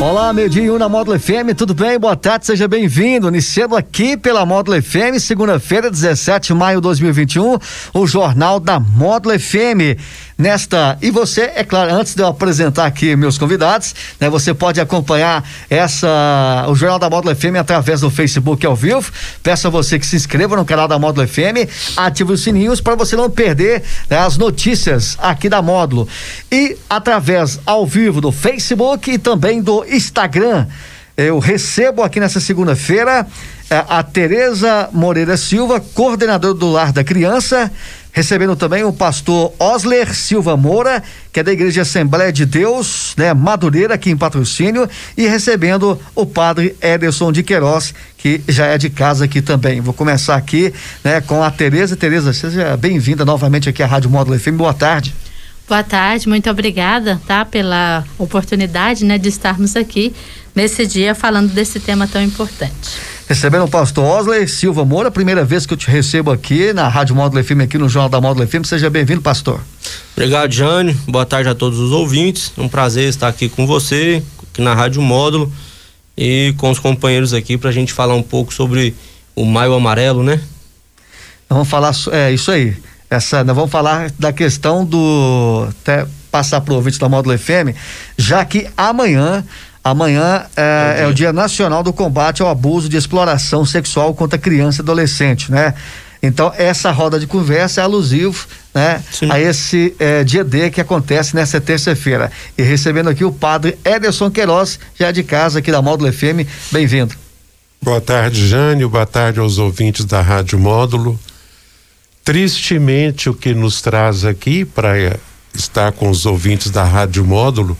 Olá, meio-dia na Módulo FM, tudo bem? Boa tarde, seja bem-vindo. Iniciando aqui pela Módulo FM, segunda-feira, 17 de maio de 2021, o Jornal da Módulo FM nesta. E você, é claro, antes de eu apresentar aqui meus convidados, né, você pode acompanhar essa o Jornal da Módulo FM através do Facebook ao vivo. Peço a você que se inscreva no canal da Módulo FM, ative os sininhos para você não perder né, as notícias aqui da Módulo. E através ao vivo do Facebook e também do Instagram. Eu recebo aqui nessa segunda-feira eh, a Tereza Moreira Silva, coordenadora do Lar da Criança, recebendo também o pastor Osler Silva Moura, que é da Igreja Assembleia de Deus, né, Madureira, aqui em patrocínio, e recebendo o padre Ederson de Queiroz, que já é de casa aqui também. Vou começar aqui, né, com a Tereza. Tereza, seja bem-vinda novamente aqui à Rádio Módulo FM. Boa tarde. Boa tarde, muito obrigada, tá, pela oportunidade, né, de estarmos aqui nesse dia falando desse tema tão importante recebendo o pastor Osley Silva Moura, primeira vez que eu te recebo aqui na Rádio Módulo FM, aqui no Jornal da Módulo FM. Seja bem-vindo, pastor. Obrigado, Jane. Boa tarde a todos os ouvintes. É um prazer estar aqui com você, aqui na Rádio Módulo e com os companheiros aqui para a gente falar um pouco sobre o Maio Amarelo, né? Vamos falar, é isso aí. Essa, nós vamos falar da questão do até passar para o ouvinte da Módulo FM, já que amanhã Amanhã é, é, o dia Nacional do Combate ao Abuso de Exploração Sexual contra Criança e Adolescente, né? Então, essa roda de conversa é alusivo né, a esse é, dia D que acontece nessa terça-feira. E recebendo aqui o padre Ederson Queiroz, já de casa aqui da Módulo FM. Bem-vindo. Boa tarde, Jânio. Boa tarde aos ouvintes da Rádio Módulo. Tristemente, o que nos traz aqui para estar com os ouvintes da Rádio Módulo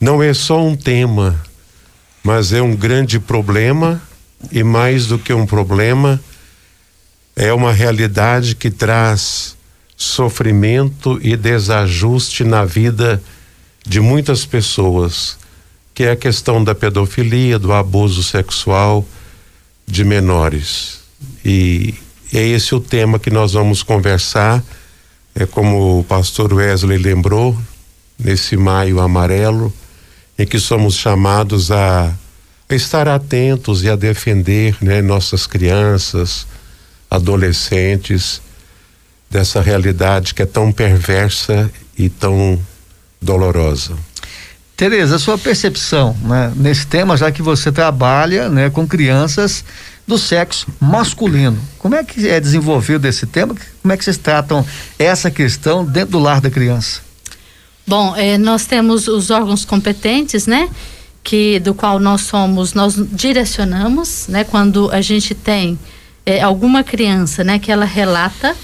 não é só um tema, mas é um grande problema e mais do que um problema, é uma realidade que traz sofrimento e desajuste na vida de muitas pessoas, que é a questão da pedofilia, do abuso sexual de menores. E é esse o tema que nós vamos conversar. É como o pastor Wesley lembrou, nesse maio amarelo, em que somos chamados a, estar atentos e a defender né, nossas crianças, adolescentes, dessa realidade que é tão perversa e tão dolorosa. Tereza, a sua percepção né, nesse tema, já que você trabalha né, com crianças do sexo masculino, como é que é desenvolvido esse tema? Como é que vocês tratam essa questão dentro do lar da criança? Bom, eh, nós temos os órgãos competentes, né? Que do qual nós somos, nós direcionamos, né? Quando a gente tem eh, alguma criança, né? Que ela relata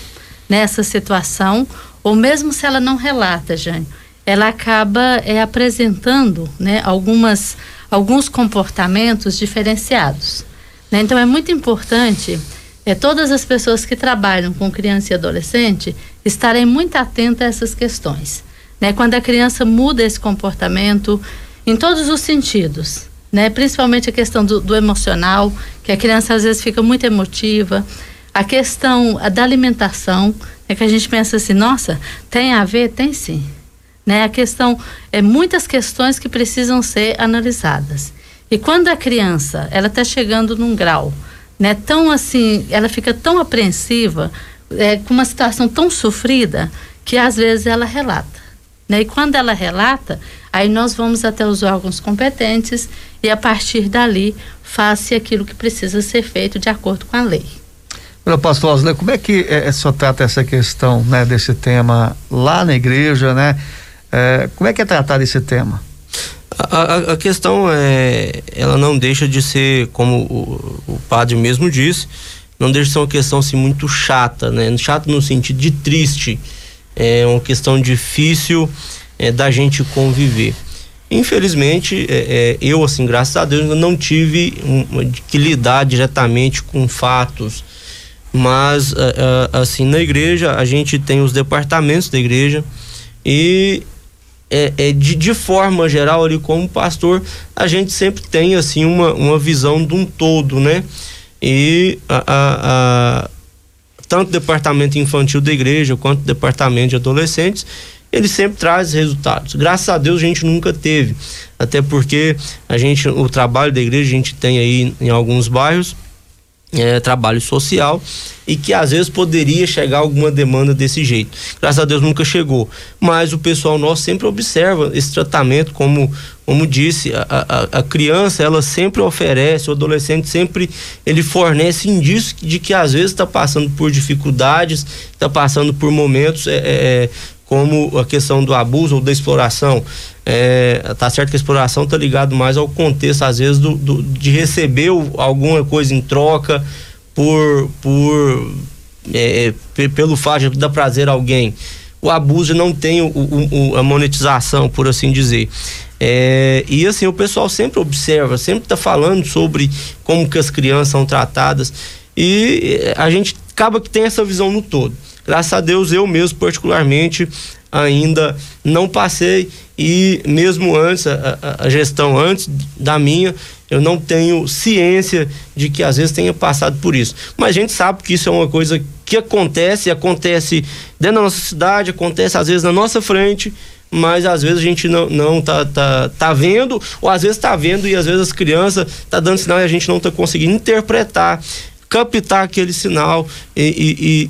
nessa situação, ou mesmo se ela não relata, Jânio, ela acaba eh, apresentando, né? Algumas, alguns comportamentos diferenciados. Né? Então é muito importante é, todas as pessoas que trabalham com criança e adolescente estarem muito atentas a essas questões né? Quando a criança muda esse comportamento em todos os sentidos, né? Principalmente a questão do, do emocional, que a criança às vezes fica muito emotiva, a questão da alimentação, é que a gente pensa assim, nossa, tem a ver? Tem sim. Né? A questão, é muitas questões que precisam ser analisadas. E quando a criança, ela está chegando num grau, né, tão assim, ela fica tão apreensiva, é, com uma situação tão sofrida, que às vezes ela relata. Né? E quando ela relata, aí nós vamos até os órgãos competentes e a partir dali faz-se aquilo que precisa ser feito de acordo com a lei. Olha, pastor Osler, como é que é, é, só trata essa questão, né, desse tema lá na igreja, né? É, como é que é tratado esse tema? A, a, a, questão é, ela não deixa de ser, como o, o, padre mesmo disse, não deixa de ser uma questão assim muito chata, né? Chata no sentido de triste é uma questão difícil é, da gente conviver. Infelizmente, é, é, eu, assim, graças a Deus, não tive um, que lidar diretamente com fatos mas assim na igreja a gente tem os departamentos da igreja e é, é de, de, forma geral ali como pastor a gente sempre tem assim uma, uma visão de um todo né e a, a, a tanto departamento infantil da igreja quanto departamento de adolescentes ele sempre traz resultados. Graças a Deus a gente nunca teve, até porque a gente, o trabalho da igreja a gente tem aí em alguns bairros é, trabalho social e que às vezes poderia chegar alguma demanda desse jeito. Graças a Deus nunca chegou, mas o pessoal nosso sempre observa esse tratamento, como como disse, a, a, a criança ela sempre oferece, o adolescente sempre ele fornece indícios de que às vezes está passando por dificuldades, está passando por momentos é, é, como a questão do abuso ou da exploração. É, tá certo que a exploração tá ligado mais ao contexto, às vezes, do, do de receber alguma coisa em troca por, por é, pelo fato de dar prazer a alguém. O abuso não tem o, o, a monetização, por assim dizer. É, e assim, o pessoal sempre observa, sempre está falando sobre como que as crianças são tratadas e a gente acaba que tem essa visão no todo. Graças a Deus, eu mesmo, particularmente, ainda não passei e mesmo antes, a, a, gestão antes da minha, eu não tenho ciência de que às vezes tenha passado por isso. Mas a gente sabe que isso é uma coisa que acontece, acontece dentro da nossa cidade, acontece às vezes na nossa frente, mas às vezes a gente não, não tá, tá, tá vendo, ou às vezes tá vendo e às vezes as crianças tá dando sinal e a gente não tá conseguindo interpretar captar aquele sinal e,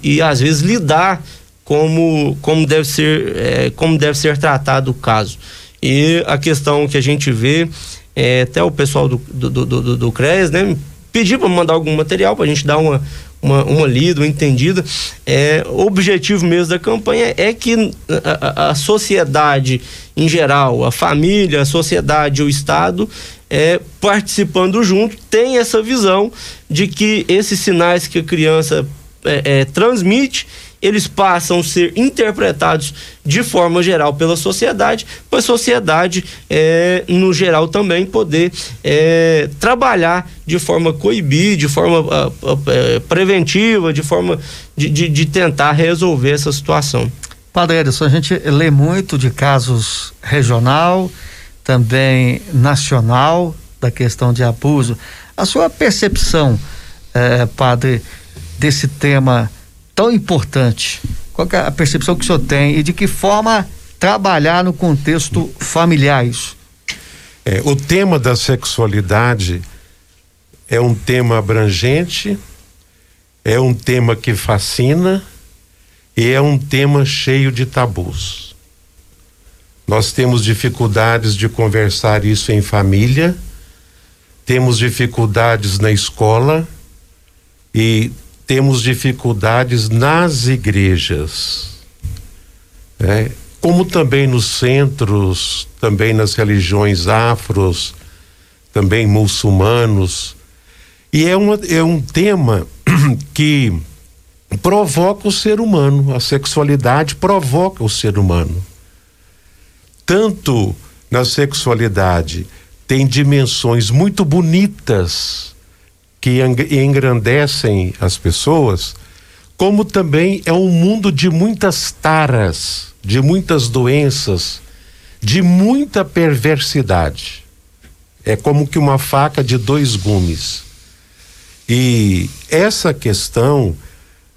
e, e, e às vezes lidar como, como, deve ser, é, como deve ser tratado o caso. E a questão que a gente vê, é, até o pessoal do, do, do, do, do CRES, né, pedir para mandar algum material para a gente dar uma, uma, uma lida, uma entendida. É, o objetivo mesmo da campanha é que a, a, sociedade em geral, a família, a sociedade, o Estado, é, participando junto, tem essa visão de que esses sinais que a criança é, é, transmite eles passam a ser interpretados de forma geral pela sociedade, para a sociedade, é, no geral, também poder é, trabalhar de forma coibir, de forma a, a, preventiva, de forma de, de, de, tentar resolver essa situação. Padre Edson, a gente lê muito de casos regional, também nacional da questão de abuso. A sua percepção, eh, padre, desse tema tão importante? Qual é a percepção que o senhor tem e de que forma trabalhar no contexto familiar isso? É, o tema da sexualidade é um tema abrangente, é um tema que fascina e é um tema cheio de tabus. Nós temos dificuldades de conversar isso em família, temos dificuldades na escola e temos dificuldades nas igrejas. Né? Como também nos centros, também nas religiões afros, também muçulmanos. E é, uma, é um tema que provoca o ser humano, a sexualidade provoca o ser humano tanto na sexualidade tem dimensões muito bonitas que engrandecem as pessoas, como também é um mundo de muitas taras, de muitas doenças, de muita perversidade. É como que uma faca de dois gumes. E essa questão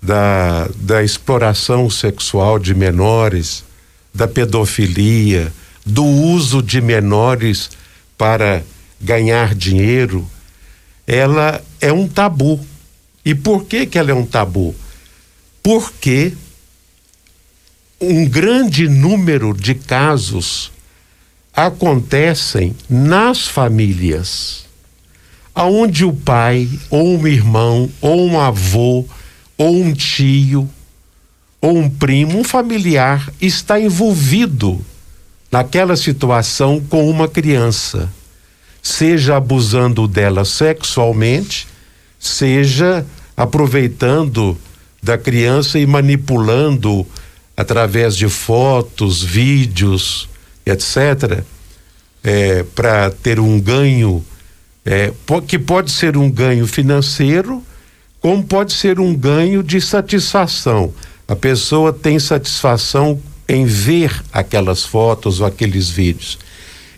da, da exploração sexual de menores, da pedofilia, do uso de menores para ganhar dinheiro, ela é um tabu. E por que que ela é um tabu? Porque um grande número de casos acontecem nas famílias, aonde o pai, ou um irmão, ou um avô, ou um tio, ou um primo, um familiar está envolvido naquela situação com uma criança, seja abusando dela sexualmente, seja aproveitando da criança e manipulando através de fotos, vídeos, etc., é, para ter um ganho, é, que pode ser um ganho financeiro como pode ser um ganho de satisfação. A pessoa tem satisfação em ver aquelas fotos ou aqueles vídeos.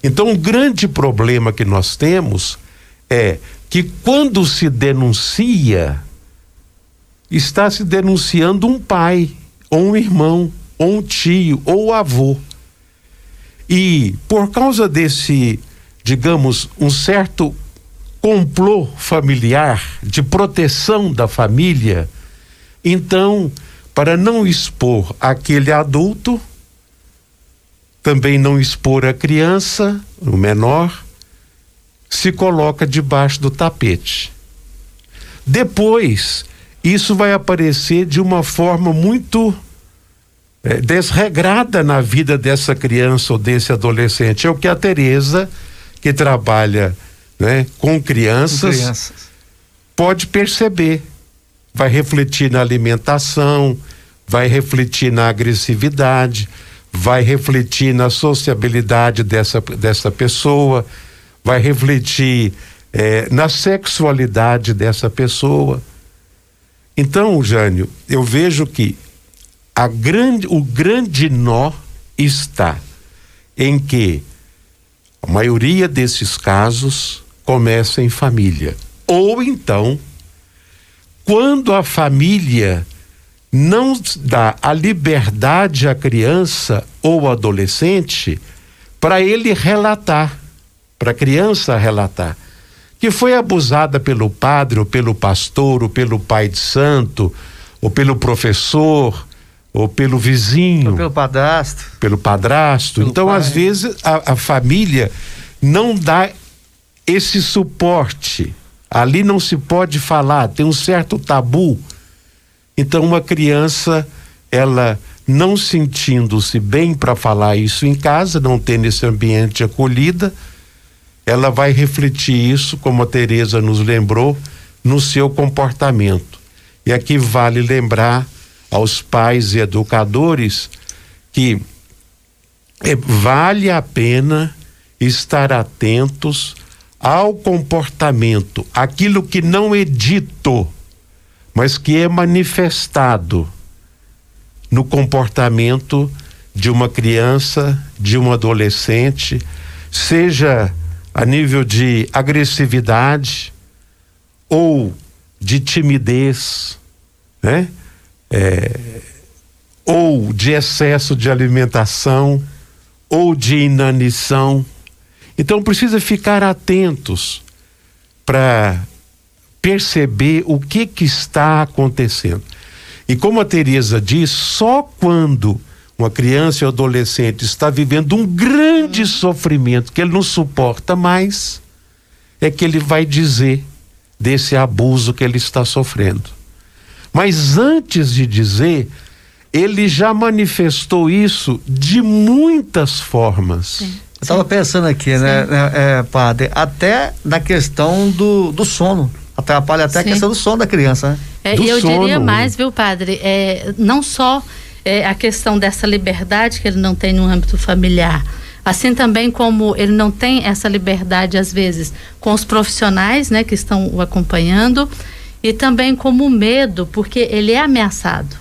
Então, um grande problema que nós temos é que quando se denuncia, está se denunciando um pai, ou um irmão, ou um tio, ou avô. E por causa desse, digamos, um certo complô familiar de proteção da família, então, para não expor aquele adulto, também não expor a criança, o menor, se coloca debaixo do tapete. Depois, isso vai aparecer de uma forma muito é, desregrada na vida dessa criança ou desse adolescente. É o que a Tereza, que trabalha né, com, crianças, com crianças, pode perceber. Vai refletir na alimentação, vai refletir na agressividade, vai refletir na sociabilidade dessa, dessa pessoa, vai refletir é, na sexualidade dessa pessoa. Então, Jânio, eu vejo que a grande, o grande nó está em que a maioria desses casos começa em família. Ou então, quando a família não dá a liberdade à criança ou adolescente para ele relatar, para a criança relatar, que foi abusada pelo padre, ou pelo pastor, ou pelo pai de santo, ou pelo professor, ou pelo vizinho. Ou pelo padrasto. Pelo padrasto. Pelo então, pai. às vezes, a, a família não dá esse suporte. Ali não se pode falar, tem um certo tabu. Então, uma criança, ela não sentindo-se bem para falar isso em casa, não tendo esse ambiente acolhida, ela vai refletir isso, como a Tereza nos lembrou, no seu comportamento. E aqui vale lembrar aos pais e educadores que é, vale a pena estar atentos ao comportamento, aquilo que não é dito, mas que é manifestado no comportamento de uma criança, de um adolescente, seja a nível de agressividade ou de timidez, né? é, ou de excesso de alimentação, ou de inanição. Então precisa ficar atentos para perceber o que que está acontecendo. E como a Teresa diz, só quando uma criança ou adolescente está vivendo um grande sofrimento que ele não suporta mais, é que ele vai dizer desse abuso que ele está sofrendo. Mas antes de dizer, ele já manifestou isso de muitas formas. Sim. Eu estava pensando aqui, né, né, é, padre, até na questão do, do sono. Atrapalha até Sim. a questão do sono da criança, né? É, e eu sono. diria mais, viu, padre? É, não só é, a questão dessa liberdade que ele não tem no âmbito familiar, assim também como ele não tem essa liberdade, às vezes, com os profissionais né, que estão o acompanhando e também como medo, porque ele é ameaçado.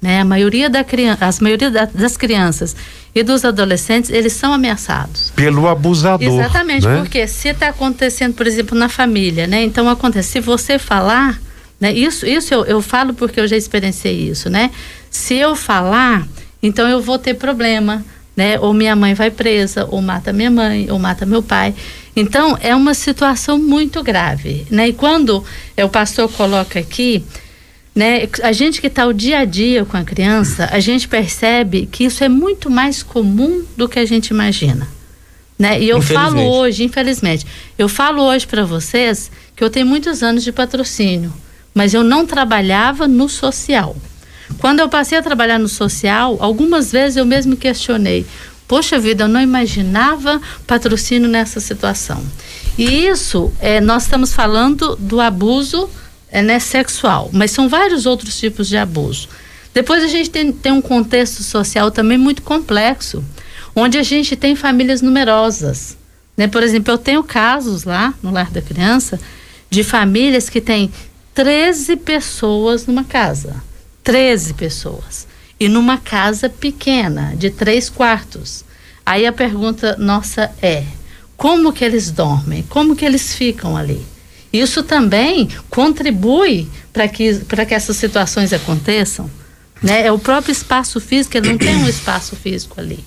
Né? A maioria, da criança, as maioria da, das crianças e dos adolescentes, eles são ameaçados. Pelo abusador. Exatamente, né? porque se está acontecendo, por exemplo, na família, né? Então acontece, se você falar, né? Isso, isso eu, eu falo porque eu já experienciei isso, né? Se eu falar, então eu vou ter problema, né? Ou minha mãe vai presa, ou mata minha mãe, ou mata meu pai. Então, é uma situação muito grave, né? E quando é, o pastor coloca aqui, né, a gente que está o dia a dia com a criança, a gente percebe que isso é muito mais comum do que a gente imagina. Né? E eu falo hoje, infelizmente, eu falo hoje para vocês que eu tenho muitos anos de patrocínio, mas eu não trabalhava no social. Quando eu passei a trabalhar no social, algumas vezes eu mesmo questionei: Poxa vida, eu não imaginava patrocínio nessa situação. E isso, é, nós estamos falando do abuso né, sexual, mas são vários outros tipos de abuso. Depois a gente tem, tem um contexto social também muito complexo, onde a gente tem famílias numerosas. Né? Por exemplo, eu tenho casos lá no Lar da Criança de famílias que têm 13 pessoas numa casa. 13 pessoas. E numa casa pequena, de três quartos. Aí a pergunta nossa é: como que eles dormem? Como que eles ficam ali? Isso também contribui para que, que essas situações aconteçam. Né? É o próprio espaço físico, ele não tem um espaço físico ali.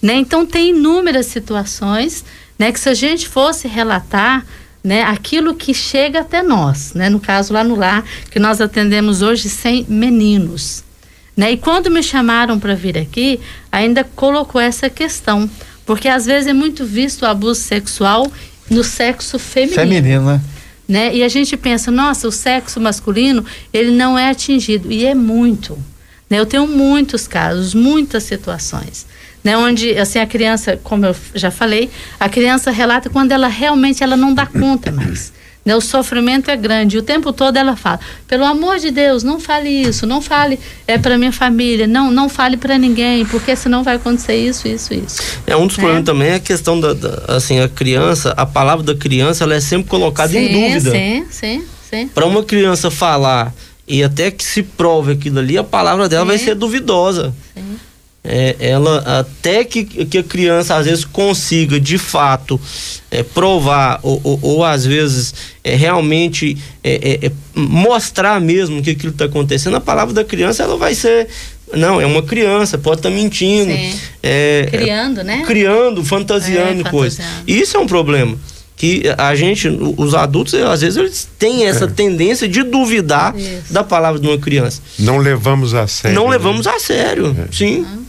Né? Então, tem inúmeras situações né, que, se a gente fosse relatar, né, aquilo que chega até nós, né, no caso lá no lar, que nós atendemos hoje 100 meninos. Né? E quando me chamaram para vir aqui, ainda colocou essa questão, porque às vezes é muito visto o abuso sexual no sexo feminino. Feminino, né? Né? E a gente pensa, nossa, o sexo masculino, ele não é atingido, e é muito. Né? Eu tenho muitos casos, muitas situações, né? Onde, assim, a criança, como eu já falei, a criança relata quando ela realmente ela não dá conta mais. Né? O sofrimento é grande. E o tempo todo ela fala: pelo amor de Deus, não fale isso, não fale é para minha família, não, não fale para ninguém, porque senão vai acontecer isso, isso, isso. É um dos né? problemas também é a questão da, da, assim a criança, a palavra da criança, ela é sempre colocada sim, em dúvida. Sim, sim, sim. Para uma criança falar e até que se prove aquilo ali, a palavra dela sim. vai ser duvidosa. Sim. É, ela até que, que a criança às vezes consiga de fato é, provar ou, ou, ou, às vezes é, realmente é, é, mostrar mesmo que aquilo está acontecendo, a palavra da criança ela vai ser não, é uma criança, pode estar tá mentindo. É, criando, né? Criando, fantasiando é, coisas. Isso é um problema que a gente, os adultos, às vezes, eles têm essa é. tendência de duvidar Isso. da palavra de uma criança. Não levamos a sério. Não né? levamos a sério, é. sim. Uhum.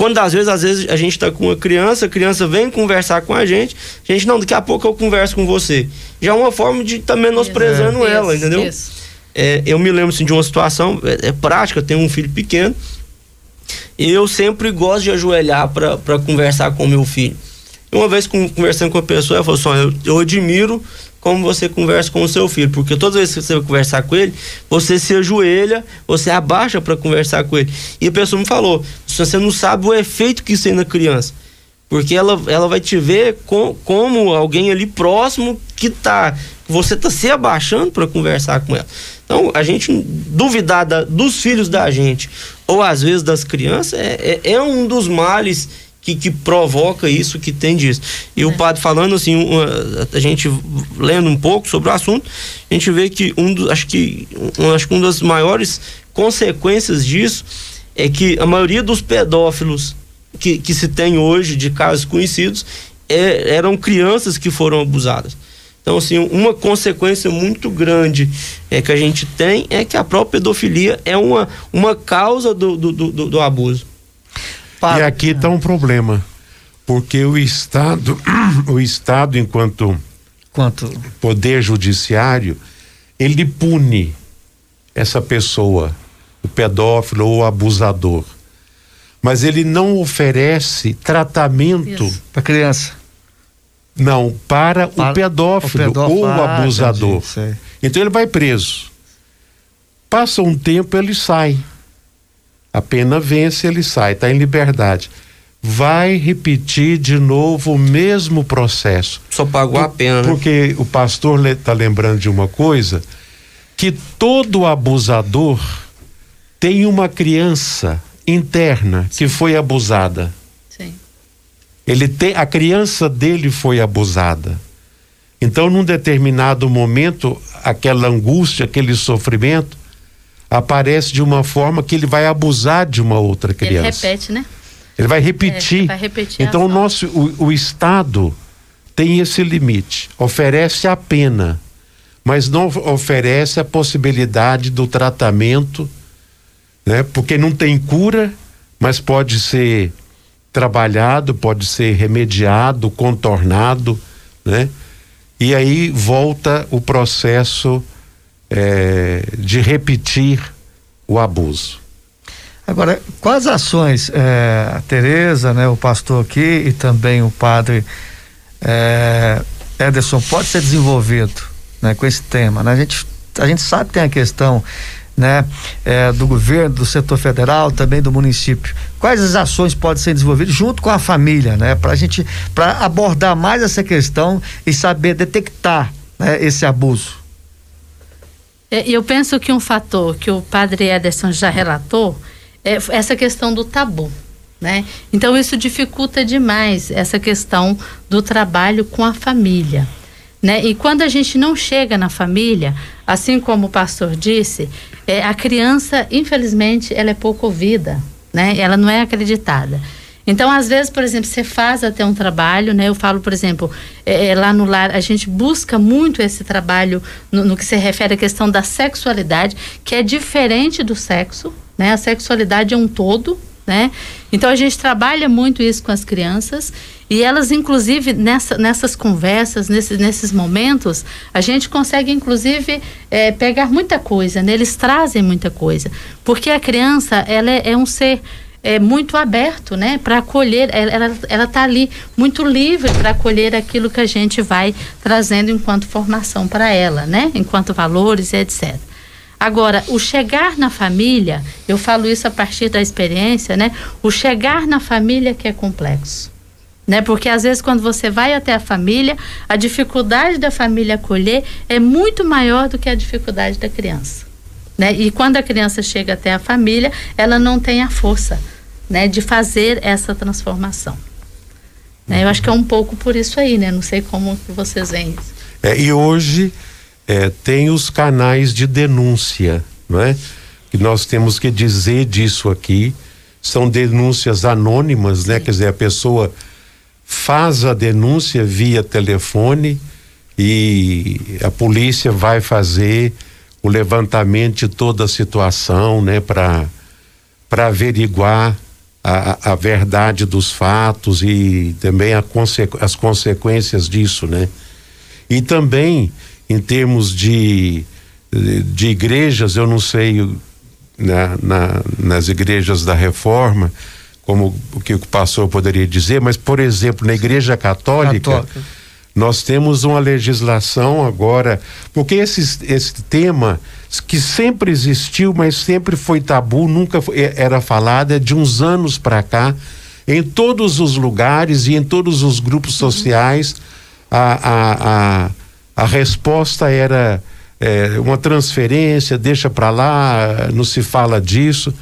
Quando às vezes, às vezes a gente está com uma criança, a criança vem conversar com a gente, a gente, não, daqui a pouco eu converso com você. Já é uma forma de estar tá menosprezando ela, Isso. entendeu? Isso. É, eu me lembro assim, de uma situação, é, é prática, eu tenho um filho pequeno, e eu sempre gosto de ajoelhar para conversar com meu filho. Uma vez conversando com a pessoa, ela falou assim: eu, eu admiro como você conversa com o seu filho, porque todas as vezes que você vai conversar com ele, você se ajoelha, você abaixa para conversar com ele. E a pessoa me falou: você não sabe o efeito que isso tem na criança. Porque ela, ela vai te ver com, como alguém ali próximo que tá. Você tá se abaixando para conversar com ela. Então, a gente duvidar da, dos filhos da gente, ou às vezes das crianças, é, é, é um dos males que, que provoca isso, que tem disso. E é. o padre falando assim, uma, a gente lendo um pouco sobre o assunto, a gente vê que um dos, acho que, um, acho que uma das maiores consequências disso é que a maioria dos pedófilos que, que se tem hoje, de casos conhecidos, é, eram crianças que foram abusadas. Então, assim, uma consequência muito grande é, que a gente tem é que a própria pedofilia é uma, uma causa do, do, do, do abuso. E aqui está um problema, porque o Estado, o Estado enquanto Quanto? poder judiciário, ele pune essa pessoa, pedófilo ou o abusador. Mas ele não oferece tratamento para criança. Não, para, para o, pedófilo o, pedófilo ou o ah, abusador. Entendi, então ele vai preso. Passa um tempo, ele sai. A pena vence, ele sai, está em liberdade. Vai repetir de novo o mesmo processo. Só pagou Por, a pena, né? Porque o pastor está lembrando de uma coisa: que todo abusador tem uma criança interna que foi abusada. Sim. Ele tem, a criança dele foi abusada. Então, num determinado momento, aquela angústia, aquele sofrimento, aparece de uma forma que ele vai abusar de uma outra criança. Ele repete, né? Ele vai repetir. É, vai repetir então o nosso o, o Estado tem esse limite, oferece a pena, mas não oferece a possibilidade do tratamento, né? Porque não tem cura, mas pode ser trabalhado, pode ser remediado, contornado, né? E aí volta o processo é, de repetir o abuso. Agora, quais ações é, a Tereza, né, o pastor aqui e também o padre é, Ederson pode ser desenvolvido, né, com esse tema, né? A gente a gente sabe que tem a questão, né, é, do governo, do setor federal, também do município. Quais as ações podem ser desenvolvidas junto com a família, né, para a gente para abordar mais essa questão e saber detectar né, esse abuso? É, eu penso que um fator que o padre Ederson já relatou é essa questão do tabu. Né? Então isso dificulta demais essa questão do trabalho com a família. Né? E quando a gente não chega na família, assim como o pastor disse, é, a criança, infelizmente, ela é pouco ouvida, né? ela não é acreditada. Então, às vezes, por exemplo, você faz até um trabalho, né? Eu falo, por exemplo, é, é, lá no lar, a gente busca muito esse trabalho no, no, que se refere à questão da sexualidade, que é diferente do sexo, né? A sexualidade é um todo, né? Então a gente trabalha muito isso com as crianças e elas, inclusive, nessa, nessas conversas, nesses, nesses momentos, a gente consegue, inclusive, é, pegar muita coisa, né? Eles trazem muita coisa, porque a criança, ela é, é um ser é, muito aberto, né, para acolher. Ela ela está ali muito livre para acolher aquilo que a gente vai trazendo enquanto formação para ela, né, enquanto valores etc. Agora, o chegar na família, eu falo isso a partir da experiência, né? O chegar na família que é complexo. Né? Porque às vezes quando você vai até a família, a dificuldade da família acolher é muito maior do que a dificuldade da criança. Né? E quando a criança chega até a família, ela não tem a força né, de fazer essa transformação. Né? Eu acho que é um pouco por isso aí, né? Não sei como que vocês veem isso. É, e hoje é, tem os canais de denúncia, não é? Que nós temos que dizer disso aqui. São denúncias anônimas, né? Quer dizer, a pessoa faz a denúncia via telefone e a polícia vai fazer o levantamento de toda a situação, né? Para para averiguar a, a, verdade dos fatos e também conse as consequências disso, né? E também em termos de, de igrejas, eu não sei na, na, nas igrejas da reforma, como o que o pastor poderia dizer, mas, por exemplo, na igreja católica, católica. nós temos uma legislação agora, porque esse, esse tema que sempre existiu, mas sempre foi tabu, nunca foi, era falado, é de uns anos para cá, em todos os lugares e em todos os grupos sociais, a, a, a a resposta era é, uma transferência, deixa para lá, não se fala disso.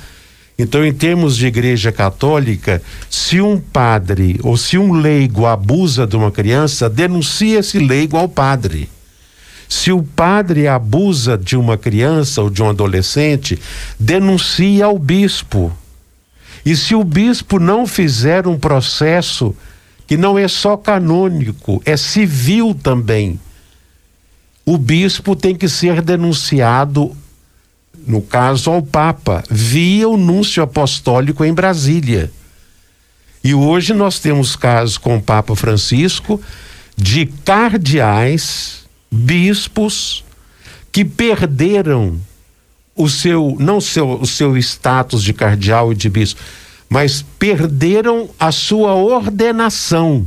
Então, em termos de igreja católica, se um padre ou se um leigo abusa de uma criança, denuncia esse leigo ao padre. Se o padre abusa de uma criança ou de um adolescente, denuncia ao bispo. E se o bispo não fizer um processo que não é só canônico, é civil também, o bispo tem que ser denunciado, no caso ao Papa, via o núncio apostólico em Brasília. E hoje nós temos casos com o Papa Francisco de cardeais, bispos, que perderam o seu, não seu, o seu status de cardeal e de bispo, mas perderam a sua ordenação.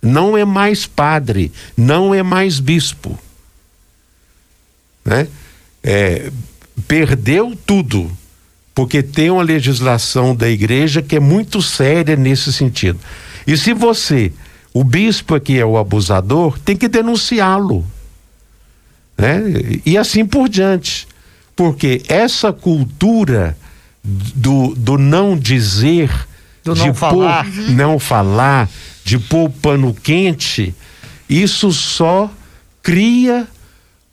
Não é mais padre, não é mais bispo né? É, perdeu tudo, porque tem uma legislação da igreja que é muito séria nesse sentido. E se você, o bispo que é o abusador, tem que denunciá-lo, né? E assim por diante, porque essa cultura do, do não dizer, do de não falar, pôr, não falar, de pôr pano quente, isso só cria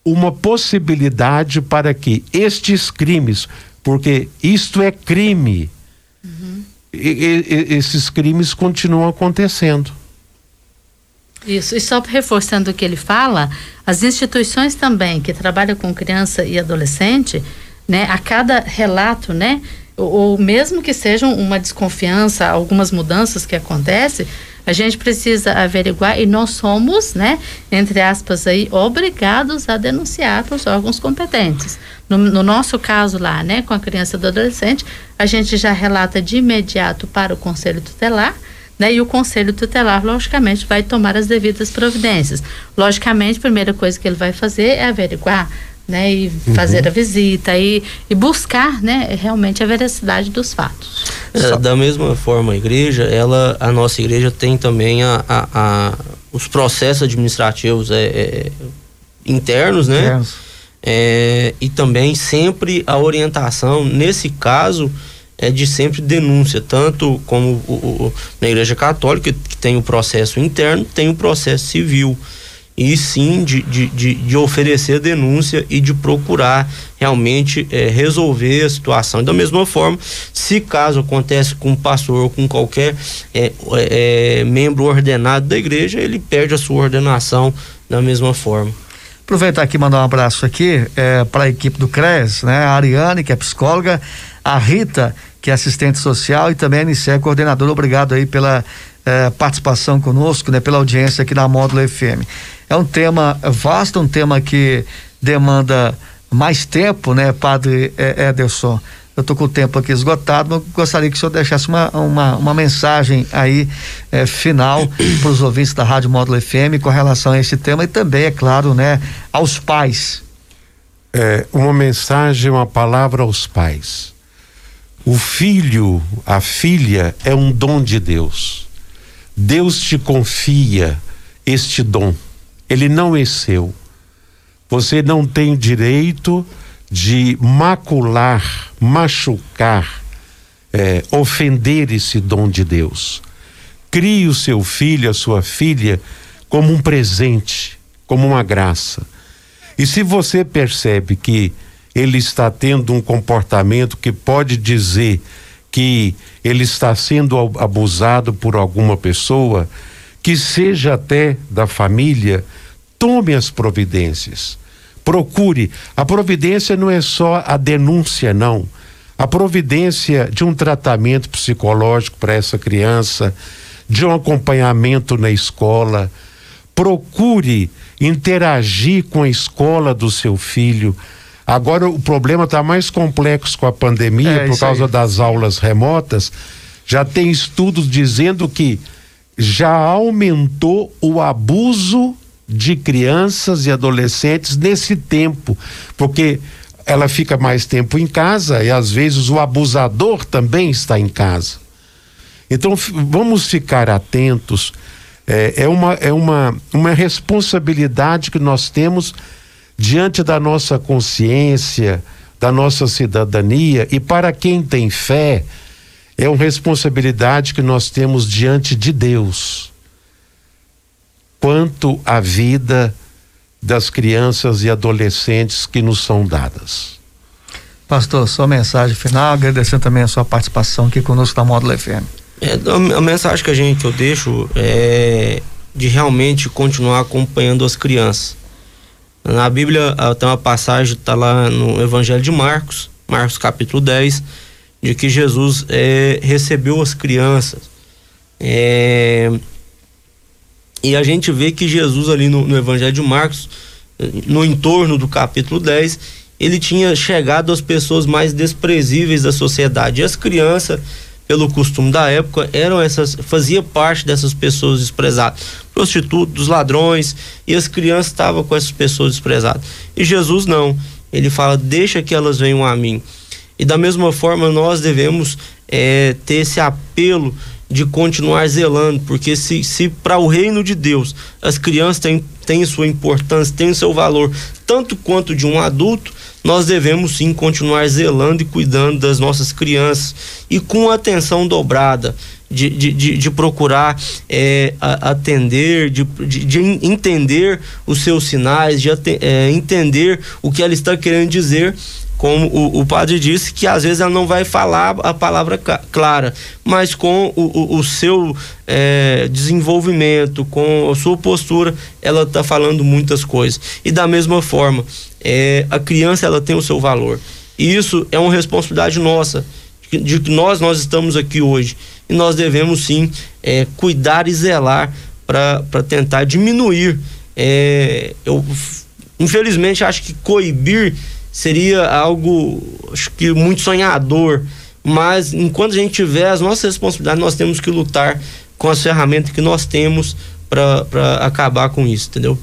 uma possibilidade para que estes crimes, porque isto é crime, uhum. e, e, esses crimes continuam acontecendo. Isso, e só reforçando o que ele fala, as instituições também que trabalham com criança e adolescente, né, a cada relato, né, ou, mesmo que sejam uma desconfiança, algumas mudanças que acontecem, a gente precisa averiguar e nós somos, né, entre aspas aí, obrigados a denunciar para os órgãos competentes. No, no, nosso caso lá, né, com a criança e do adolescente, a gente já relata de imediato para o conselho tutelar, né, e o conselho tutelar, logicamente, vai tomar as devidas providências. Logicamente, a primeira coisa que ele vai fazer é averiguar né, e fazer uhum. a visita e, e buscar, né, realmente a veracidade dos fatos. É, da mesma forma, a igreja, ela, a nossa igreja tem também a, a, a os processos administrativos é, é, internos, né? Internos. É, e também sempre a orientação, nesse caso, é de sempre denúncia, tanto como o, o, na Igreja Católica, que tem o processo interno, tem o processo civil. E sim de, de, de, de oferecer denúncia e de procurar realmente é, resolver a situação. Da mesma forma, se caso acontece com um pastor ou com qualquer é, é, membro ordenado da igreja, ele perde a sua ordenação da mesma forma. Aproveitar aqui mandar um abraço aqui para a equipe do CRES, né? A Ariane, que é psicóloga, a Rita, que é assistente social, e também a Anice, coordenadora. Obrigado aí pela participação conosco, né? Pela audiência aqui na Módulo FM. É um tema vasto, um tema que demanda mais tempo, né, Padre Ederson? eu estou com o tempo aqui esgotado, mas gostaria que o senhor deixasse uma, uma, uma mensagem aí é, final para os ouvintes da Rádio Módulo FM com relação a esse tema e também, é claro, né, aos pais. É, uma mensagem, uma palavra aos pais. O filho, a filha é um dom de Deus. Deus te confia este dom. Ele não é seu. Você não tem direito de macular, machucar, é, ofender esse dom de Deus. Crie o seu filho, a sua filha, como um presente, como uma graça. E se você percebe que ele está tendo um comportamento que pode dizer que ele está sendo abusado por alguma pessoa, que seja até da família, tome as providências procure. A providência não é só a denúncia, não. A providência de um tratamento psicológico para essa criança, de um acompanhamento na escola. Procure interagir com a escola do seu filho. Agora o problema está mais complexo com a pandemia é, por causa aí. das aulas remotas. Já tem estudos dizendo que já aumentou o abuso de crianças e adolescentes nesse tempo, porque ela fica mais tempo em casa e às vezes o abusador também está em casa. Então vamos ficar atentos. É, é, uma, é uma, uma responsabilidade que nós temos diante da nossa consciência, da nossa cidadania e para quem tem fé, é uma responsabilidade que nós temos diante de Deus quanto à vida das crianças e adolescentes que nos são dadas. Pastor, sua mensagem final, agradecendo também a sua participação aqui conosco na Módulo FM. É, a mensagem que a gente que eu deixo é de realmente continuar acompanhando as crianças. Na Bíblia ah, tem uma passagem, está lá no Evangelho de Marcos, Marcos capítulo 10, de que Jesus é, recebeu as crianças. É, e a gente vê que Jesus ali no, no Evangelho de Marcos, no entorno do capítulo 10, ele tinha chegado às pessoas mais desprezíveis da sociedade. E as crianças, pelo costume da época, eram essas, fazia parte dessas pessoas desprezadas. Prostitutos, ladrões, e as crianças estavam com essas pessoas desprezadas. E Jesus não. Ele fala: deixa que elas venham a mim. E da mesma forma, nós devemos é, ter esse apelo de continuar zelando, porque se, se para o reino de Deus as crianças têm, têm sua importância, têm seu valor, tanto quanto de um adulto, nós devemos sim continuar zelando e cuidando das nossas crianças e com atenção dobrada. De, de, de, de procurar é, atender, de, de, de, entender os seus sinais, de é, entender o que ela está querendo dizer como o, o, padre disse, que às vezes ela não vai falar a palavra clara, mas com o, o, o seu é, desenvolvimento, com a sua postura, ela está falando muitas coisas. E da mesma forma, é, a criança ela tem o seu valor. E isso é uma responsabilidade nossa, de que nós, nós estamos aqui hoje. E nós devemos sim é, cuidar e zelar para tentar diminuir. É, eu, infelizmente, acho que coibir seria algo, acho que muito sonhador. Mas enquanto a gente tiver as nossas responsabilidades, nós temos que lutar com as ferramentas que nós temos para acabar com isso, entendeu?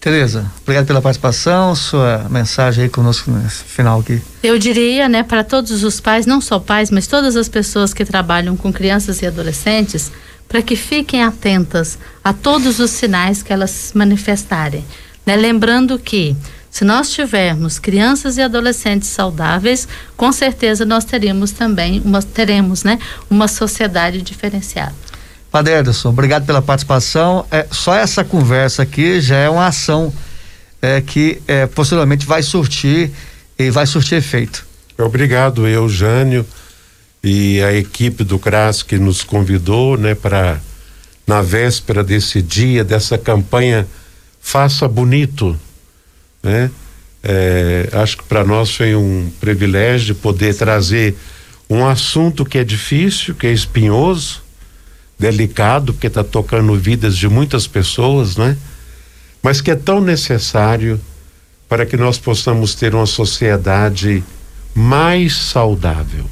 Tereza, obrigado pela participação, sua mensagem aí conosco no final aqui. Eu diria, né, para todos os pais, não só pais, mas todas as pessoas que trabalham com crianças e adolescentes, para que fiquem atentas a todos os sinais que elas manifestarem, né? Lembrando que Se nós tivermos crianças e adolescentes saudáveis, com certeza nós teremos também uma teremos, né, uma sociedade diferenciada. Padre Ederson, obrigado pela participação. É, só essa conversa aqui já é uma ação é, que é, posteriormente vai surtir e vai surtir efeito. Obrigado, Eugênio e a equipe do CRAS que nos convidou, né, para na véspera desse dia, dessa campanha Faça Bonito, né? É, acho que para nós foi um privilégio poder trazer um assunto que é difícil, que é espinhoso, delicado, porque está tocando vidas de muitas pessoas, né? Mas que é tão necessário para que nós possamos ter uma sociedade mais saudável.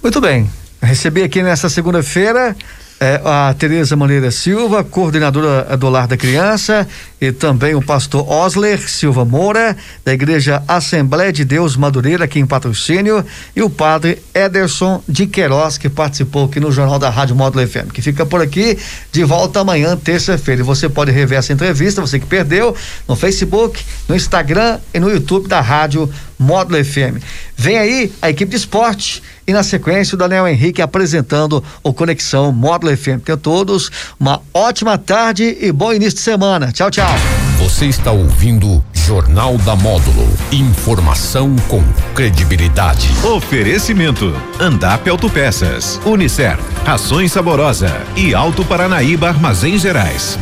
Muito bem. Recebi aqui nesta segunda-feira é, a Tereza Maneira Silva, coordenadora do Lar da Criança, e também o pastor Osler Silva Moura, da Igreja Assembleia de Deus Madureira, aqui em patrocínio, e o padre Ederson de Queiroz, que participou aqui no Jornal da Rádio Módulo FM, que fica por aqui, de volta amanhã, terça-feira. E você pode rever essa entrevista, você que perdeu, no Facebook, no Instagram e no YouTube da Rádio Módulo FM. Vem aí a equipe de esporte e na sequência o Daniel Henrique apresentando o Conexão Módulo FM. Tenham todos uma ótima tarde e bom início de semana. Tchau, tchau. Você está ouvindo Jornal da Módulo. Informação com credibilidade. Oferecimento: Andap Autopeças, Unicer, Rações Saborosa e Alto Paranaíba Armazém Gerais.